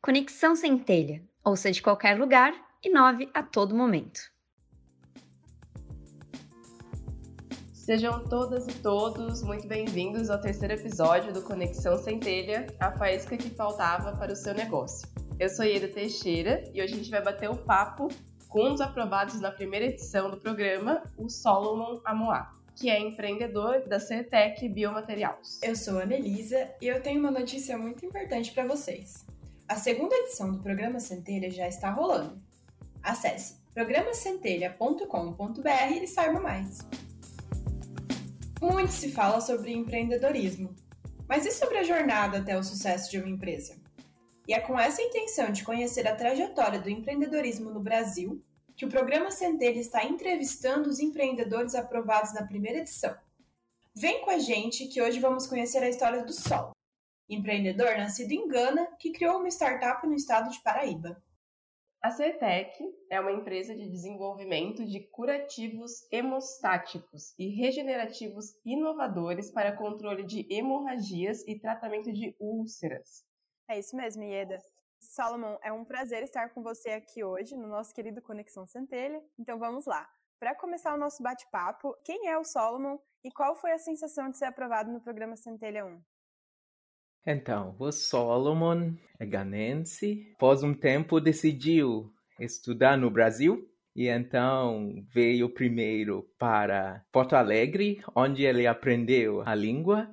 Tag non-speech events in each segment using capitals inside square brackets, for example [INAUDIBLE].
Conexão Centelha. Ouça de qualquer lugar, inove a todo momento. Sejam todas e todos muito bem-vindos ao terceiro episódio do Conexão Centelha, a faísca que faltava para o seu negócio. Eu sou Ieda Teixeira e hoje a gente vai bater o papo com um dos aprovados na primeira edição do programa, o Solomon Amoá, que é empreendedor da CETEC Biomateriais. Eu sou a Anelisa e eu tenho uma notícia muito importante para vocês. A segunda edição do programa Centelha já está rolando. Acesse programacentelha.com.br e saiba mais. Muito se fala sobre empreendedorismo, mas e sobre a jornada até o sucesso de uma empresa? E é com essa intenção de conhecer a trajetória do empreendedorismo no Brasil que o programa Centelha está entrevistando os empreendedores aprovados na primeira edição. Vem com a gente que hoje vamos conhecer a história do Sol, empreendedor nascido em Gana que criou uma startup no estado de Paraíba. A CETEC é uma empresa de desenvolvimento de curativos hemostáticos e regenerativos inovadores para controle de hemorragias e tratamento de úlceras. É isso mesmo, Ieda. Solomon, é um prazer estar com você aqui hoje no nosso querido Conexão Centelha. Então vamos lá. Para começar o nosso bate-papo, quem é o Solomon e qual foi a sensação de ser aprovado no programa Centelha 1? Então, o Solomon é ganense. Após um tempo, decidiu estudar no Brasil. E então veio primeiro para Porto Alegre, onde ele aprendeu a língua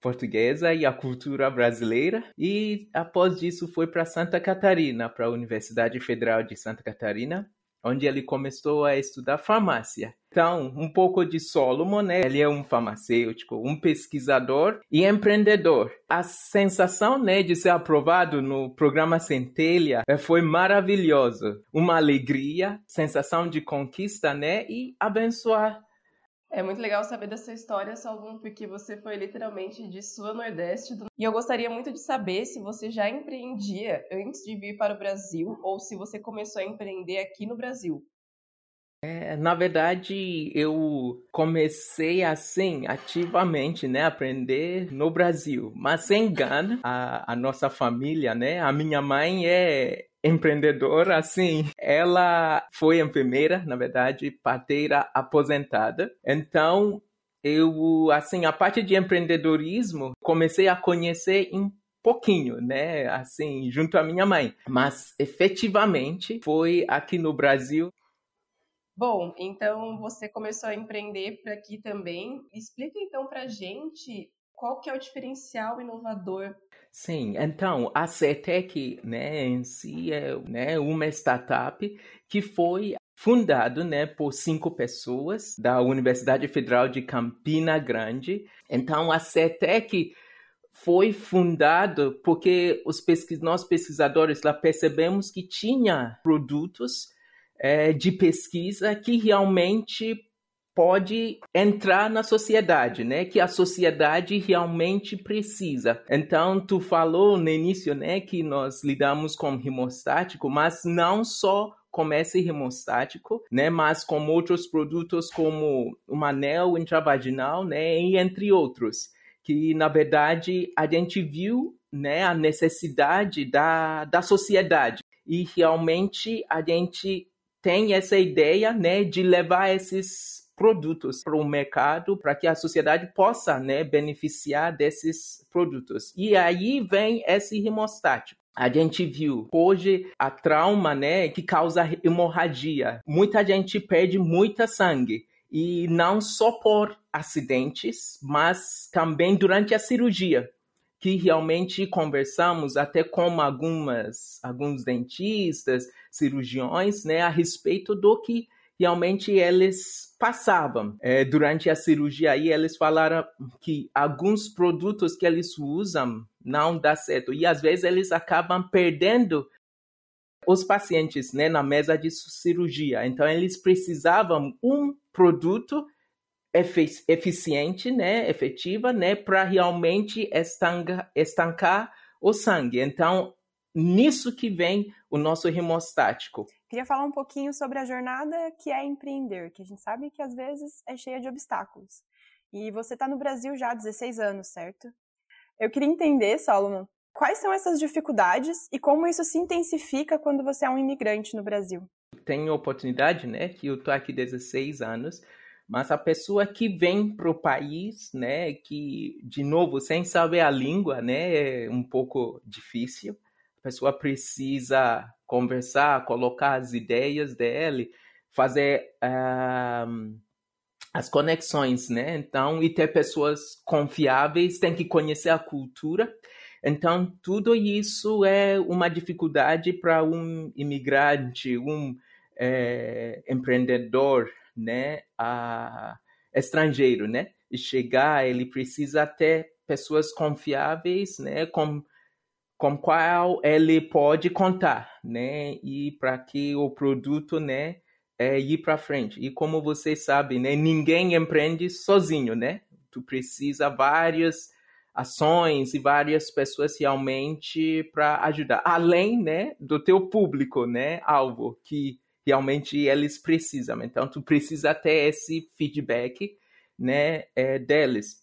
portuguesa e a cultura brasileira. E após isso foi para Santa Catarina, para a Universidade Federal de Santa Catarina, onde ele começou a estudar farmácia. Então, um pouco de Solomon, né? Ele é um farmacêutico, um pesquisador e empreendedor. A sensação, né, de ser aprovado no programa Centelha eh, foi maravilhosa. Uma alegria, sensação de conquista, né, e abençoar é muito legal saber dessa história, Salvon, porque você foi literalmente de sua Nordeste. Do... E eu gostaria muito de saber se você já empreendia antes de vir para o Brasil ou se você começou a empreender aqui no Brasil. É, na verdade, eu comecei assim, ativamente, né, aprender no Brasil. Mas sem engano, a, a nossa família, né, a minha mãe é empreendedora, assim, ela foi enfermeira, na verdade, parteira aposentada. Então, eu, assim, a parte de empreendedorismo, comecei a conhecer em pouquinho, né, assim, junto à minha mãe. Mas, efetivamente, foi aqui no Brasil Bom, então você começou a empreender por aqui também. Explica então para gente qual que é o diferencial inovador Sim, então a CETEC, né, em si é né, uma startup que foi fundado né, por cinco pessoas da Universidade Federal de Campina Grande. Então a CETEC foi fundado porque os pesquis nós pesquisadores lá percebemos que tinha produtos é, de pesquisa que realmente pode entrar na sociedade, né? Que a sociedade realmente precisa. Então, tu falou no início, né, que nós lidamos com hemostático, mas não só com esse hemostático, né, mas com outros produtos como o anel intravaginal, né, e entre outros, que na verdade a gente viu, né, a necessidade da, da sociedade e realmente a gente tem essa ideia, né, de levar esses produtos para o mercado para que a sociedade possa né, beneficiar desses produtos. E aí vem esse hemostático. A gente viu hoje a trauma, né, que causa hemorragia. Muita gente perde muita sangue e não só por acidentes, mas também durante a cirurgia, que realmente conversamos até com algumas alguns dentistas, cirurgiões, né, a respeito do que realmente eles passavam. É, durante a cirurgia aí, eles falaram que alguns produtos que eles usam não dá certo. E às vezes eles acabam perdendo os pacientes né, na mesa de cirurgia. Então eles precisavam um produto efic eficiente, né, efetiva, né, para realmente estancar, estancar o sangue. Então nisso que vem o nosso hemostático. Queria falar um pouquinho sobre a jornada que é empreender, que a gente sabe que às vezes é cheia de obstáculos. E você está no Brasil já há 16 anos, certo? Eu queria entender, Solomon, quais são essas dificuldades e como isso se intensifica quando você é um imigrante no Brasil? Tenho oportunidade, né, que eu tô aqui 16 anos, mas a pessoa que vem para o país, né, que de novo sem saber a língua, né, é um pouco difícil. A pessoa precisa conversar, colocar as ideias dele, fazer uh, as conexões, né? Então, e ter pessoas confiáveis, tem que conhecer a cultura. Então, tudo isso é uma dificuldade para um imigrante, um é, empreendedor, né, a, estrangeiro, né? Chegar, ele precisa ter pessoas confiáveis, né, com com qual ele pode contar, né? E para que o produto, né, é, ir para frente. E como vocês sabem, né, ninguém empreende sozinho, né? Tu precisa várias ações e várias pessoas realmente para ajudar, além, né, do teu público, né, alvo que realmente eles precisam. Então tu precisa ter esse feedback, né, é, deles.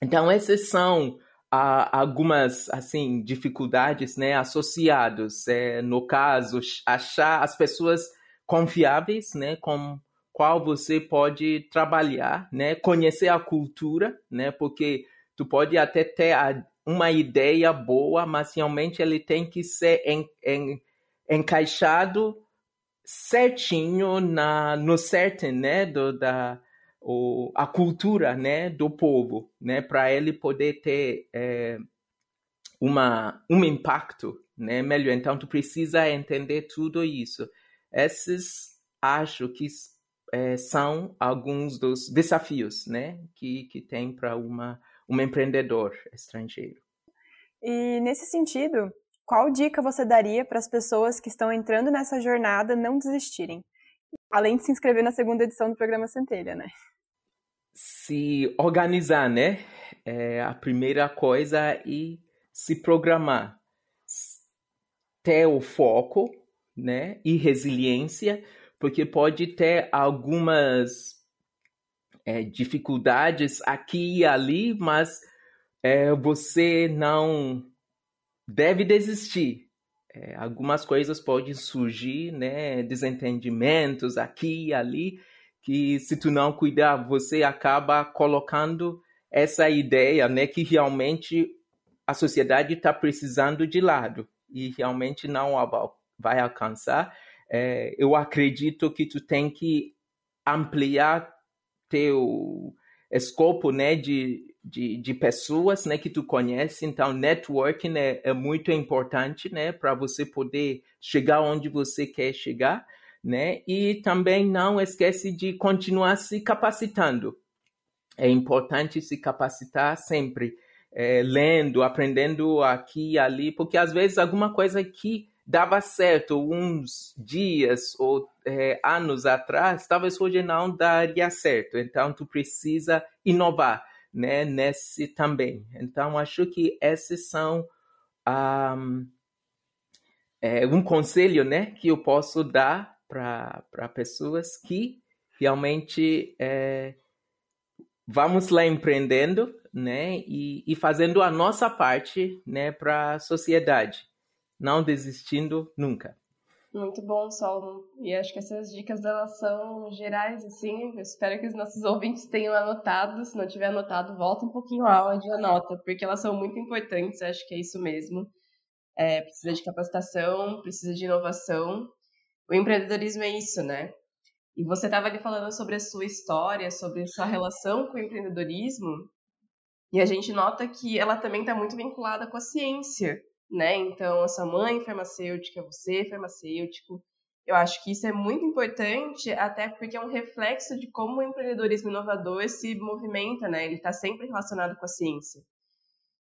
Então essas são algumas assim dificuldades né associados é, no caso achar as pessoas confiáveis né com qual você pode trabalhar né conhecer a cultura né porque tu pode até ter uma ideia boa mas realmente ele tem que ser en, en, encaixado certinho na no certo né do da o, a cultura né, do povo, né, para ele poder ter é, uma, um impacto né, melhor. Então, tu precisa entender tudo isso. Esses, acho que é, são alguns dos desafios né, que, que tem para uma um empreendedor estrangeiro. E nesse sentido, qual dica você daria para as pessoas que estão entrando nessa jornada não desistirem? Além de se inscrever na segunda edição do programa Centelha, né? se organizar, né? É a primeira coisa e se programar. Ter o foco, né? E resiliência, porque pode ter algumas é, dificuldades aqui e ali, mas é, você não deve desistir. É, algumas coisas podem surgir, né? Desentendimentos aqui e ali, que se tu não cuidar, você acaba colocando essa ideia, né, que realmente a sociedade está precisando de lado e realmente não vai alcançar. É, eu acredito que tu tem que ampliar teu escopo, né, de, de, de pessoas, né, que tu conhece. Então, networking é, é muito importante, né, para você poder chegar onde você quer chegar né? E também não esquece de continuar se capacitando. É importante se capacitar sempre, é, lendo, aprendendo aqui e ali, porque às vezes alguma coisa que dava certo uns dias ou é, anos atrás, talvez hoje não daria certo. Então, tu precisa inovar, né? Nesse também. Então, acho que esses são um, é, um conselho, né, que eu posso dar para pessoas que realmente é, vamos lá empreendendo, né, e, e fazendo a nossa parte, né, para a sociedade, não desistindo nunca. Muito bom, Solomon. E acho que essas dicas delas são gerais, assim. Eu espero que os nossos ouvintes tenham anotado. Se não tiver anotado, volta um pouquinho a aula de anota, porque elas são muito importantes. Acho que é isso mesmo. É, precisa de capacitação, precisa de inovação o empreendedorismo é isso, né? E você estava ali falando sobre a sua história, sobre sua relação com o empreendedorismo, e a gente nota que ela também está muito vinculada com a ciência, né? Então, a sua mãe farmacêutica, você farmacêutico. Eu acho que isso é muito importante, até porque é um reflexo de como o empreendedorismo inovador se movimenta, né? Ele está sempre relacionado com a ciência.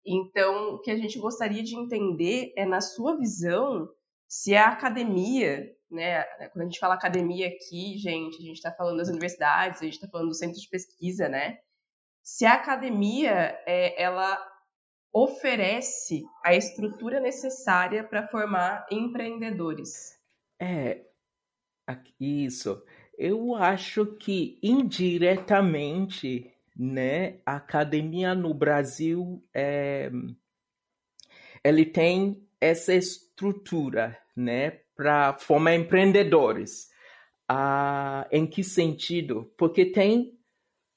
Então, o que a gente gostaria de entender é, na sua visão, se a academia né? Quando a gente fala academia aqui, gente, a gente está falando das universidades, a gente está falando do centro de pesquisa, né? Se a academia é, ela oferece a estrutura necessária para formar empreendedores. É, isso. Eu acho que indiretamente, né, a academia no Brasil é, ele tem essa estrutura, né, para formar empreendedores. Ah, em que sentido? Porque tem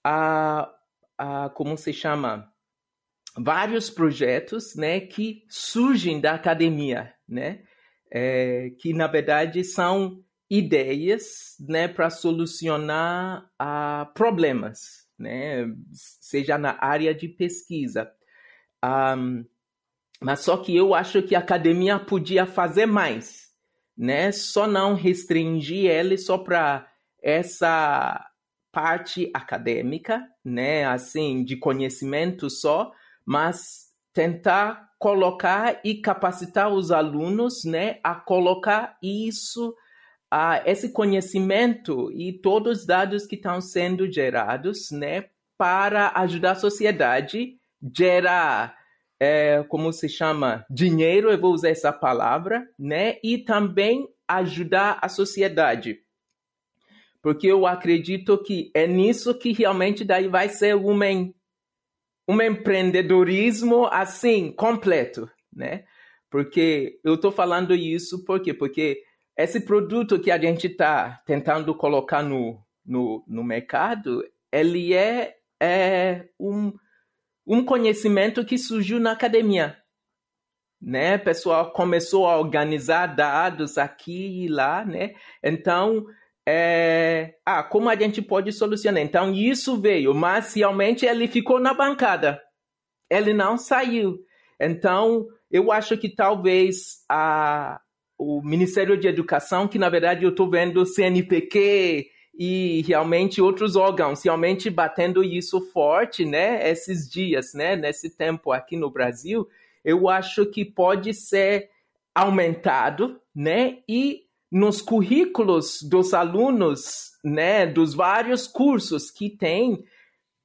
a, a como se chama vários projetos, né, que surgem da academia, né, é, que na verdade são ideias, né, para solucionar uh, problemas, né, seja na área de pesquisa. Um, mas só que eu acho que a academia podia fazer mais, né, só não restringir ele só para essa parte acadêmica, né, assim, de conhecimento só, mas tentar colocar e capacitar os alunos, né, a colocar isso, a esse conhecimento e todos os dados que estão sendo gerados, né, para ajudar a sociedade gerar, é, como se chama, dinheiro, eu vou usar essa palavra, né, e também ajudar a sociedade. Porque eu acredito que é nisso que realmente daí vai ser uma um empreendedorismo assim completo, né? Porque eu estou falando isso por quê? Porque esse produto que a gente está tentando colocar no, no, no mercado, ele é, é um, um conhecimento que surgiu na academia. Né? O pessoal começou a organizar dados aqui e lá, né? Então, é, ah, como a gente pode solucionar? Então, isso veio, mas realmente ele ficou na bancada. Ele não saiu. Então, eu acho que talvez a, o Ministério de Educação, que na verdade eu estou vendo CNPq e realmente outros órgãos realmente batendo isso forte, né, esses dias, né, nesse tempo aqui no Brasil, eu acho que pode ser aumentado, né, e nos currículos dos alunos, né, dos vários cursos que tem,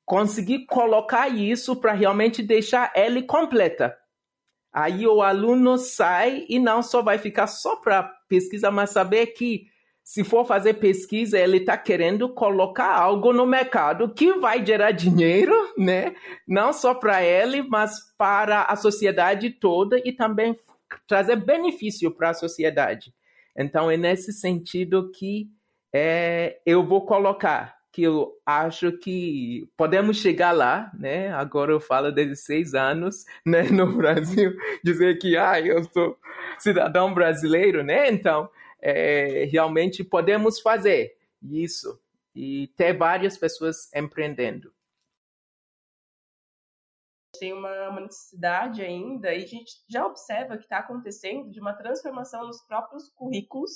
conseguir colocar isso para realmente deixar ele completa. Aí o aluno sai e não só vai ficar só para pesquisa, mas saber que se for fazer pesquisa, ele está querendo colocar algo no mercado que vai gerar dinheiro, né? Não só para ele, mas para a sociedade toda e também trazer benefício para a sociedade. Então, é nesse sentido que é, eu vou colocar que eu acho que podemos chegar lá, né? Agora eu falo 16 anos, [LAUGHS] né, no Brasil, [LAUGHS] dizer que ah, eu sou cidadão brasileiro, né? Então, é, realmente podemos fazer isso e ter várias pessoas empreendendo tem uma, uma necessidade ainda, e a gente já observa que está acontecendo de uma transformação nos próprios currículos,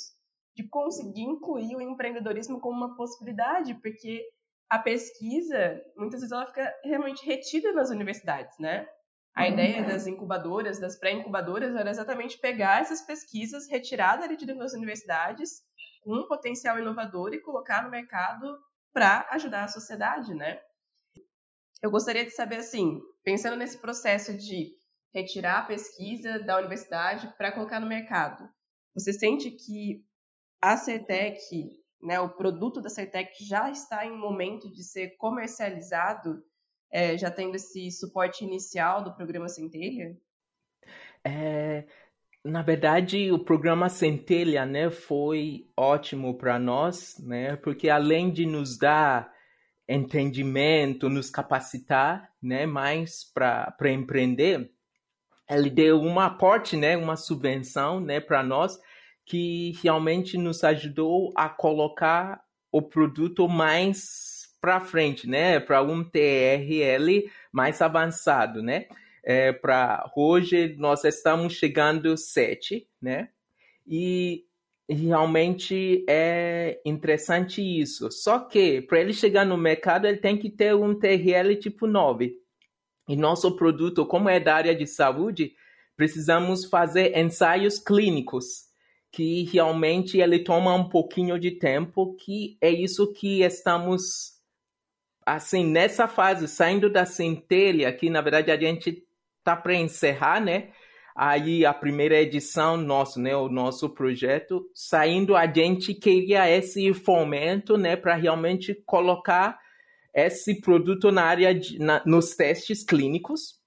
de conseguir incluir o empreendedorismo como uma possibilidade, porque a pesquisa, muitas vezes, ela fica realmente retida nas universidades, né? A uhum. ideia das incubadoras, das pré-incubadoras, era exatamente pegar essas pesquisas, retiradas ali de dentro das universidades, com um potencial inovador e colocar no mercado para ajudar a sociedade, né? Eu gostaria de saber, assim, pensando nesse processo de retirar a pesquisa da universidade para colocar no mercado, você sente que a CETEC, né, o produto da CETEC já está em momento de ser comercializado, é, já tendo esse suporte inicial do programa Centelha? É, na verdade, o programa Centelha né, foi ótimo para nós, né, porque além de nos dar entendimento, nos capacitar, né, mais para empreender, ele deu um aporte, né, uma subvenção, né, para nós que realmente nos ajudou a colocar o produto mais para frente, né, para um TRL mais avançado, né? É, para hoje nós estamos chegando sete, né? E realmente é interessante isso. Só que para ele chegar no mercado, ele tem que ter um TRL tipo 9. E nosso produto, como é da área de saúde, precisamos fazer ensaios clínicos, que realmente ele toma um pouquinho de tempo, que é isso que estamos assim nessa fase, saindo da centelha, que na verdade a gente tá para encerrar, né? Aí a primeira edição nosso, né, o nosso projeto, saindo a gente queria esse fomento, né, para realmente colocar esse produto na área de, na, nos testes clínicos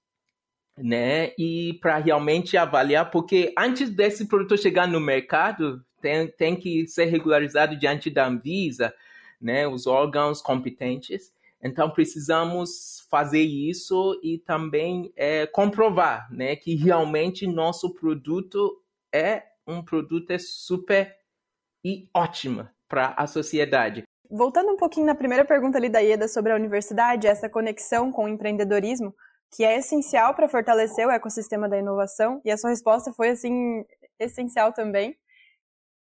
né? E para realmente avaliar, porque antes desse produto chegar no mercado, tem, tem que ser regularizado diante da Anvisa, né? Os órgãos competentes. Então precisamos fazer isso e também é, comprovar, né, que realmente nosso produto é um produto é super e ótimo para a sociedade. Voltando um pouquinho na primeira pergunta ali da Ieda sobre a universidade, essa conexão com o empreendedorismo, que é essencial para fortalecer o ecossistema da inovação, e a sua resposta foi assim essencial também.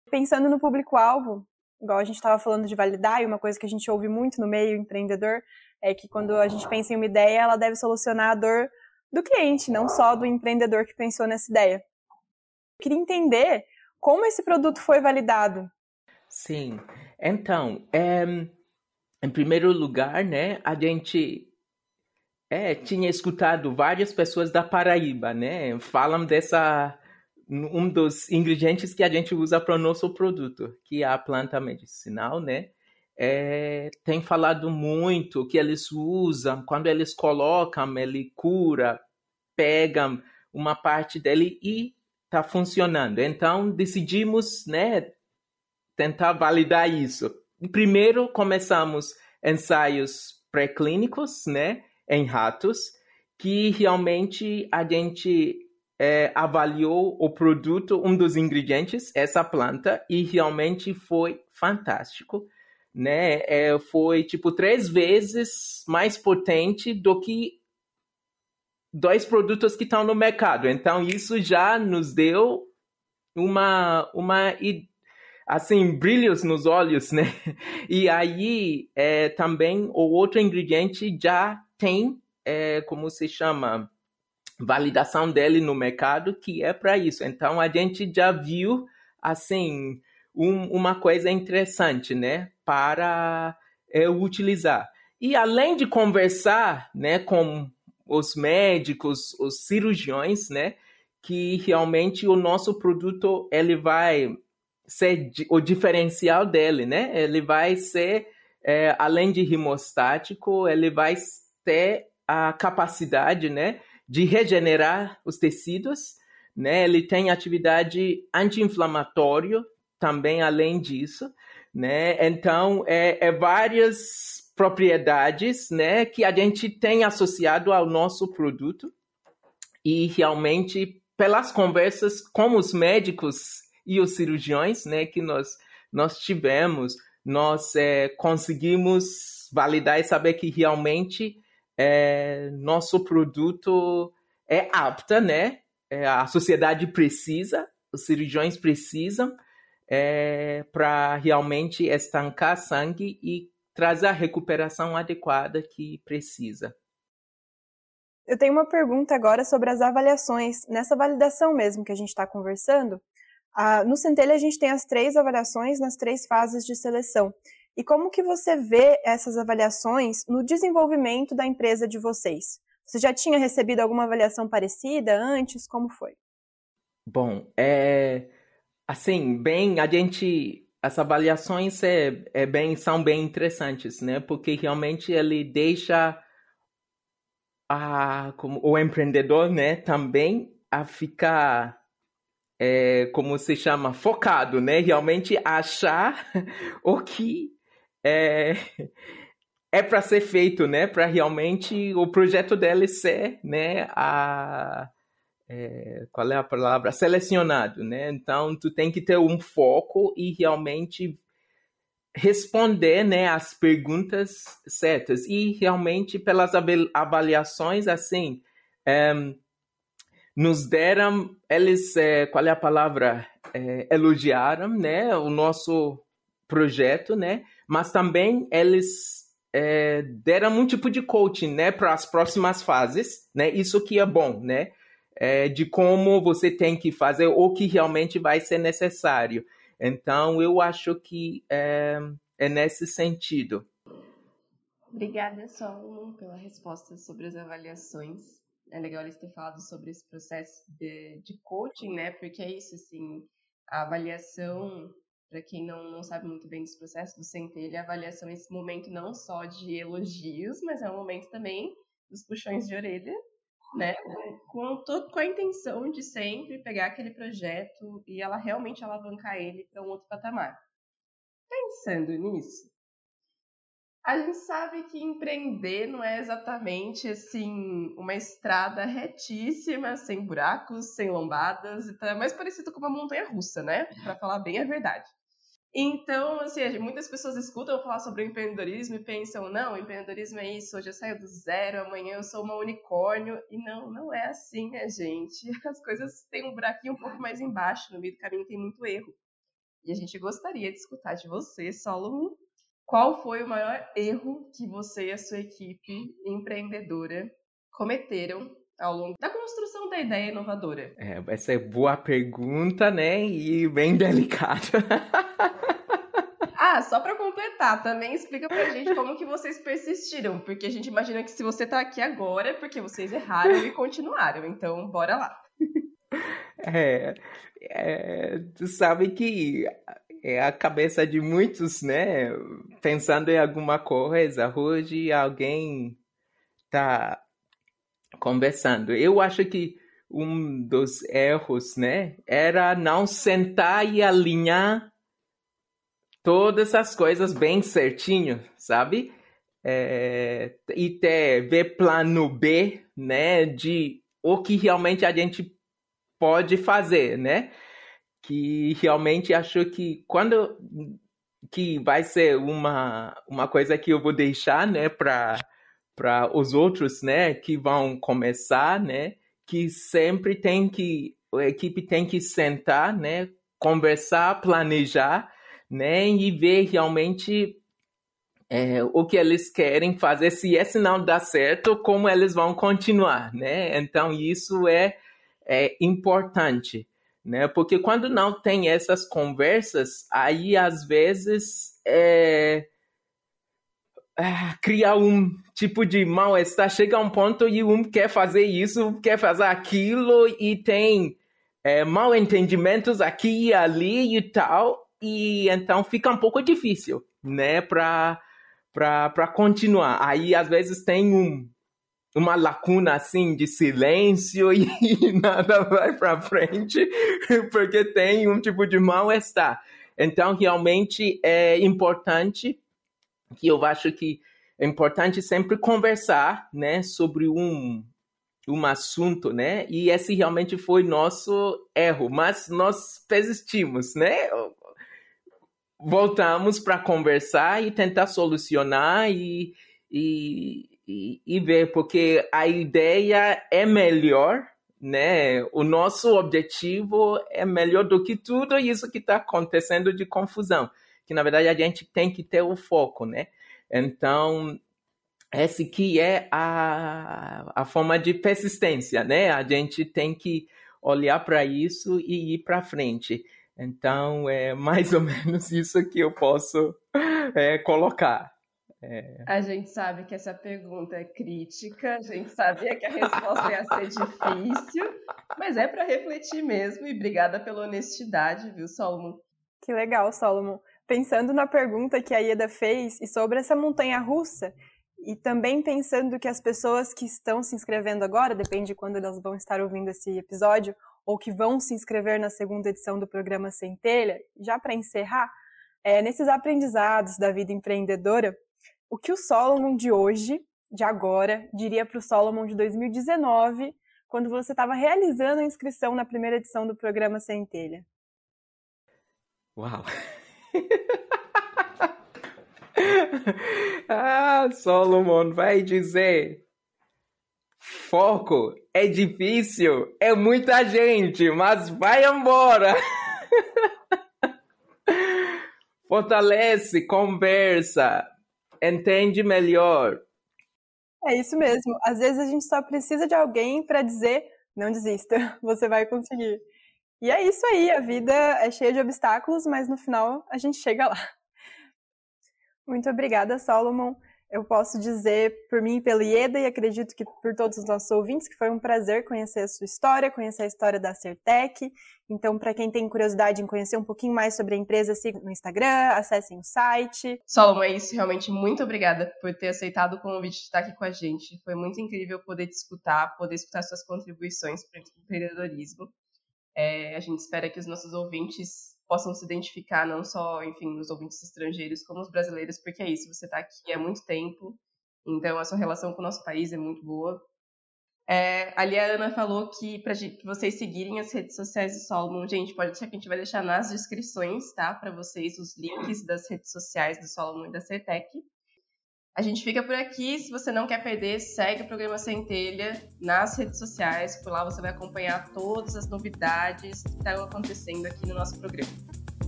Pensando no público-alvo, igual a gente estava falando de validar, e uma coisa que a gente ouve muito no meio empreendedor é que quando a gente pensa em uma ideia, ela deve solucionar a dor do cliente, não só do empreendedor que pensou nessa ideia. Eu queria entender como esse produto foi validado. Sim, então, é, em primeiro lugar, né, a gente é, tinha escutado várias pessoas da Paraíba, né, falam dessa um dos ingredientes que a gente usa para o nosso produto, que é a planta medicinal, né? É, tem falado muito que eles usam, quando eles colocam, ele cura, pegam uma parte dele e está funcionando. Então decidimos, né, tentar validar isso. Primeiro começamos ensaios pré-clínicos, né, em ratos, que realmente a gente é, avaliou o produto, um dos ingredientes, essa planta, e realmente foi fantástico. Né? É, foi tipo três vezes mais potente do que dois produtos que estão no mercado. Então isso já nos deu uma uma assim brilhos nos olhos, né? [LAUGHS] E aí é, também o outro ingrediente já tem é, como se chama validação dele no mercado, que é para isso. Então a gente já viu assim um, uma coisa interessante, né, para é, utilizar. E além de conversar, né, com os médicos, os cirurgiões, né, que realmente o nosso produto ele vai ser o diferencial dele, né? Ele vai ser é, além de hemostático, ele vai ter a capacidade, né, de regenerar os tecidos, né? Ele tem atividade anti-inflamatório também além disso, né? Então, é, é várias propriedades, né, que a gente tem associado ao nosso produto e realmente pelas conversas com os médicos e os cirurgiões, né, que nós nós tivemos, nós é, conseguimos validar e saber que realmente é, nosso produto é apta, né? É, a sociedade precisa, os cirurgiões precisam é, para realmente estancar sangue e trazer a recuperação adequada que precisa. Eu tenho uma pergunta agora sobre as avaliações. Nessa validação mesmo que a gente está conversando, no Centelha a gente tem as três avaliações nas três fases de seleção. E como que você vê essas avaliações no desenvolvimento da empresa de vocês? Você já tinha recebido alguma avaliação parecida antes? Como foi? Bom, é assim, bem, a gente as avaliações é, é bem são bem interessantes, né? Porque realmente ele deixa a, como, o empreendedor, né, também a ficar é, como se chama, focado, né? Realmente achar [LAUGHS] o que é, é para ser feito, né? Para realmente o projeto dele ser, né? A, é, qual é a palavra? Selecionado, né? Então, tu tem que ter um foco e realmente responder, né, as perguntas certas e realmente pelas avaliações assim é, nos deram eles é, qual é a palavra é, elogiaram né o nosso projeto né mas também eles é, deram um tipo de coaching, né, para as próximas fases, né? Isso que é bom, né? É, de como você tem que fazer o que realmente vai ser necessário. Então, eu acho que é, é nesse sentido. Obrigada, Solomon, pela resposta sobre as avaliações. É legal eles ter falado sobre esse processo de, de coaching, né? Porque é isso, assim, a avaliação para quem não, não sabe muito bem desse processo do centelha, a avaliação é esse momento não só de elogios, mas é um momento também dos puxões de orelha, né? Com, com, com a intenção de sempre pegar aquele projeto e ela realmente alavancar ele para um outro patamar. Pensando nisso, a gente sabe que empreender não é exatamente assim uma estrada retíssima, sem buracos, sem lombadas, é mais parecido com uma montanha russa, né? Para falar bem a verdade. Então, assim, muitas pessoas escutam falar sobre o empreendedorismo e pensam, não, empreendedorismo é isso, hoje eu saio do zero, amanhã eu sou uma unicórnio. E não, não é assim, né, gente? [LAUGHS] As coisas têm um buraquinho um pouco mais embaixo, no meio do caminho tem muito erro. E a gente gostaria de escutar de você, Solomon, qual foi o maior erro que você e a sua equipe empreendedora cometeram ao longo da construção da ideia inovadora? É, essa é boa pergunta, né? E bem [LAUGHS] delicada. Ah, só para completar, também explica pra gente como que vocês persistiram, porque a gente imagina que se você tá aqui agora é porque vocês erraram e continuaram. Então, bora lá. [LAUGHS] É, é, tu sabe que é a cabeça de muitos, né? Pensando em alguma coisa. Hoje alguém tá conversando. Eu acho que um dos erros, né, era não sentar e alinhar todas as coisas bem certinho, sabe? É, e ter ver plano B, né, de o que realmente a gente pode fazer, né? que realmente achou que quando que vai ser uma, uma coisa que eu vou deixar, né, para para os outros, né, que vão começar, né, que sempre tem que a equipe tem que sentar, né, conversar, planejar, né, e ver realmente é, o que eles querem fazer, se esse não dá certo, como eles vão continuar, né? Então isso é, é importante né? Porque quando não tem essas conversas, aí às vezes é, é, um tipo de mal-estar, chega a um ponto e um quer fazer isso, quer fazer aquilo e tem é, mal entendimentos aqui e ali e tal, e então fica um pouco difícil, né, para continuar. Aí às vezes tem um uma lacuna assim de silêncio [LAUGHS] e, nada vai para frente [LAUGHS] porque tem um tipo de mal-estar. Então, realmente é importante que eu acho que é importante sempre conversar, né, sobre um um assunto, né? E esse realmente foi nosso erro, mas nós persistimos, né? Voltamos para conversar e tentar solucionar e, e, e, e ver, porque a ideia é melhor, né? O nosso objetivo é melhor do que tudo isso que está acontecendo de confusão. Que na verdade a gente tem que ter o foco, né? Então, esse que é a, a forma de persistência, né? A gente tem que olhar para isso e ir para frente. Então, é mais ou [LAUGHS] menos isso que eu posso é, colocar. É... A gente sabe que essa pergunta é crítica, a gente sabia que a resposta ia ser difícil, mas é para refletir mesmo e obrigada pela honestidade, viu, Solomon? Que legal, Solomon. Pensando na pergunta que a Ieda fez e sobre essa montanha russa, e também pensando que as pessoas que estão se inscrevendo agora, depende de quando elas vão estar ouvindo esse episódio, ou que vão se inscrever na segunda edição do programa Centelha, já para encerrar, é, nesses aprendizados da vida empreendedora, o que o Solomon de hoje, de agora, diria para o Solomon de 2019, quando você estava realizando a inscrição na primeira edição do programa Centelha? Uau! [LAUGHS] ah, Solomon vai dizer: foco é difícil, é muita gente, mas vai embora. [LAUGHS] Fortalece, conversa, entende melhor. É isso mesmo. Às vezes a gente só precisa de alguém para dizer: não desista, [LAUGHS] você vai conseguir. E é isso aí, a vida é cheia de obstáculos, mas no final a gente chega lá. Muito obrigada, Solomon. Eu posso dizer por mim pela Ieda e acredito que por todos os nossos ouvintes que foi um prazer conhecer a sua história, conhecer a história da Certec. Então, para quem tem curiosidade em conhecer um pouquinho mais sobre a empresa, sigam no Instagram, acessem o site. Solomon, é isso. Realmente, muito obrigada por ter aceitado o convite de estar aqui com a gente. Foi muito incrível poder te escutar, poder escutar suas contribuições para o empreendedorismo. É, a gente espera que os nossos ouvintes possam se identificar, não só, enfim, os ouvintes estrangeiros, como os brasileiros, porque é isso, você está aqui há muito tempo, então a sua relação com o nosso país é muito boa. É, ali a Ana falou que para vocês seguirem as redes sociais do Solomon, gente, pode deixar que a gente vai deixar nas descrições, tá? Para vocês os links das redes sociais do Solomon e da CETEC. A gente fica por aqui. Se você não quer perder, segue o programa Centelha nas redes sociais. Por lá você vai acompanhar todas as novidades que estão acontecendo aqui no nosso programa.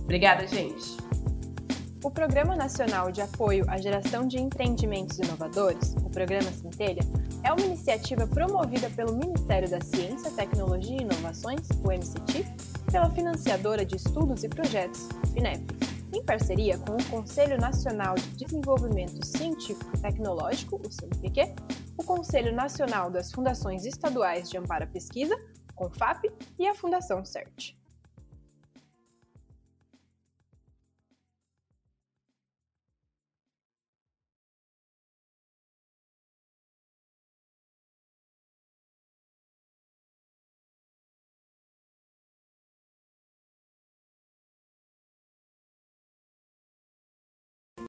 Obrigada, gente! O Programa Nacional de Apoio à Geração de Empreendimentos Inovadores, o Programa Centelha, é uma iniciativa promovida pelo Ministério da Ciência, Tecnologia e Inovações, o MCT, pela financiadora de estudos e projetos, FINEP em parceria com o Conselho Nacional de Desenvolvimento Científico e Tecnológico, o CNPq, o Conselho Nacional das Fundações Estaduais de Amparo à Pesquisa, CONFAP, e a Fundação CERT.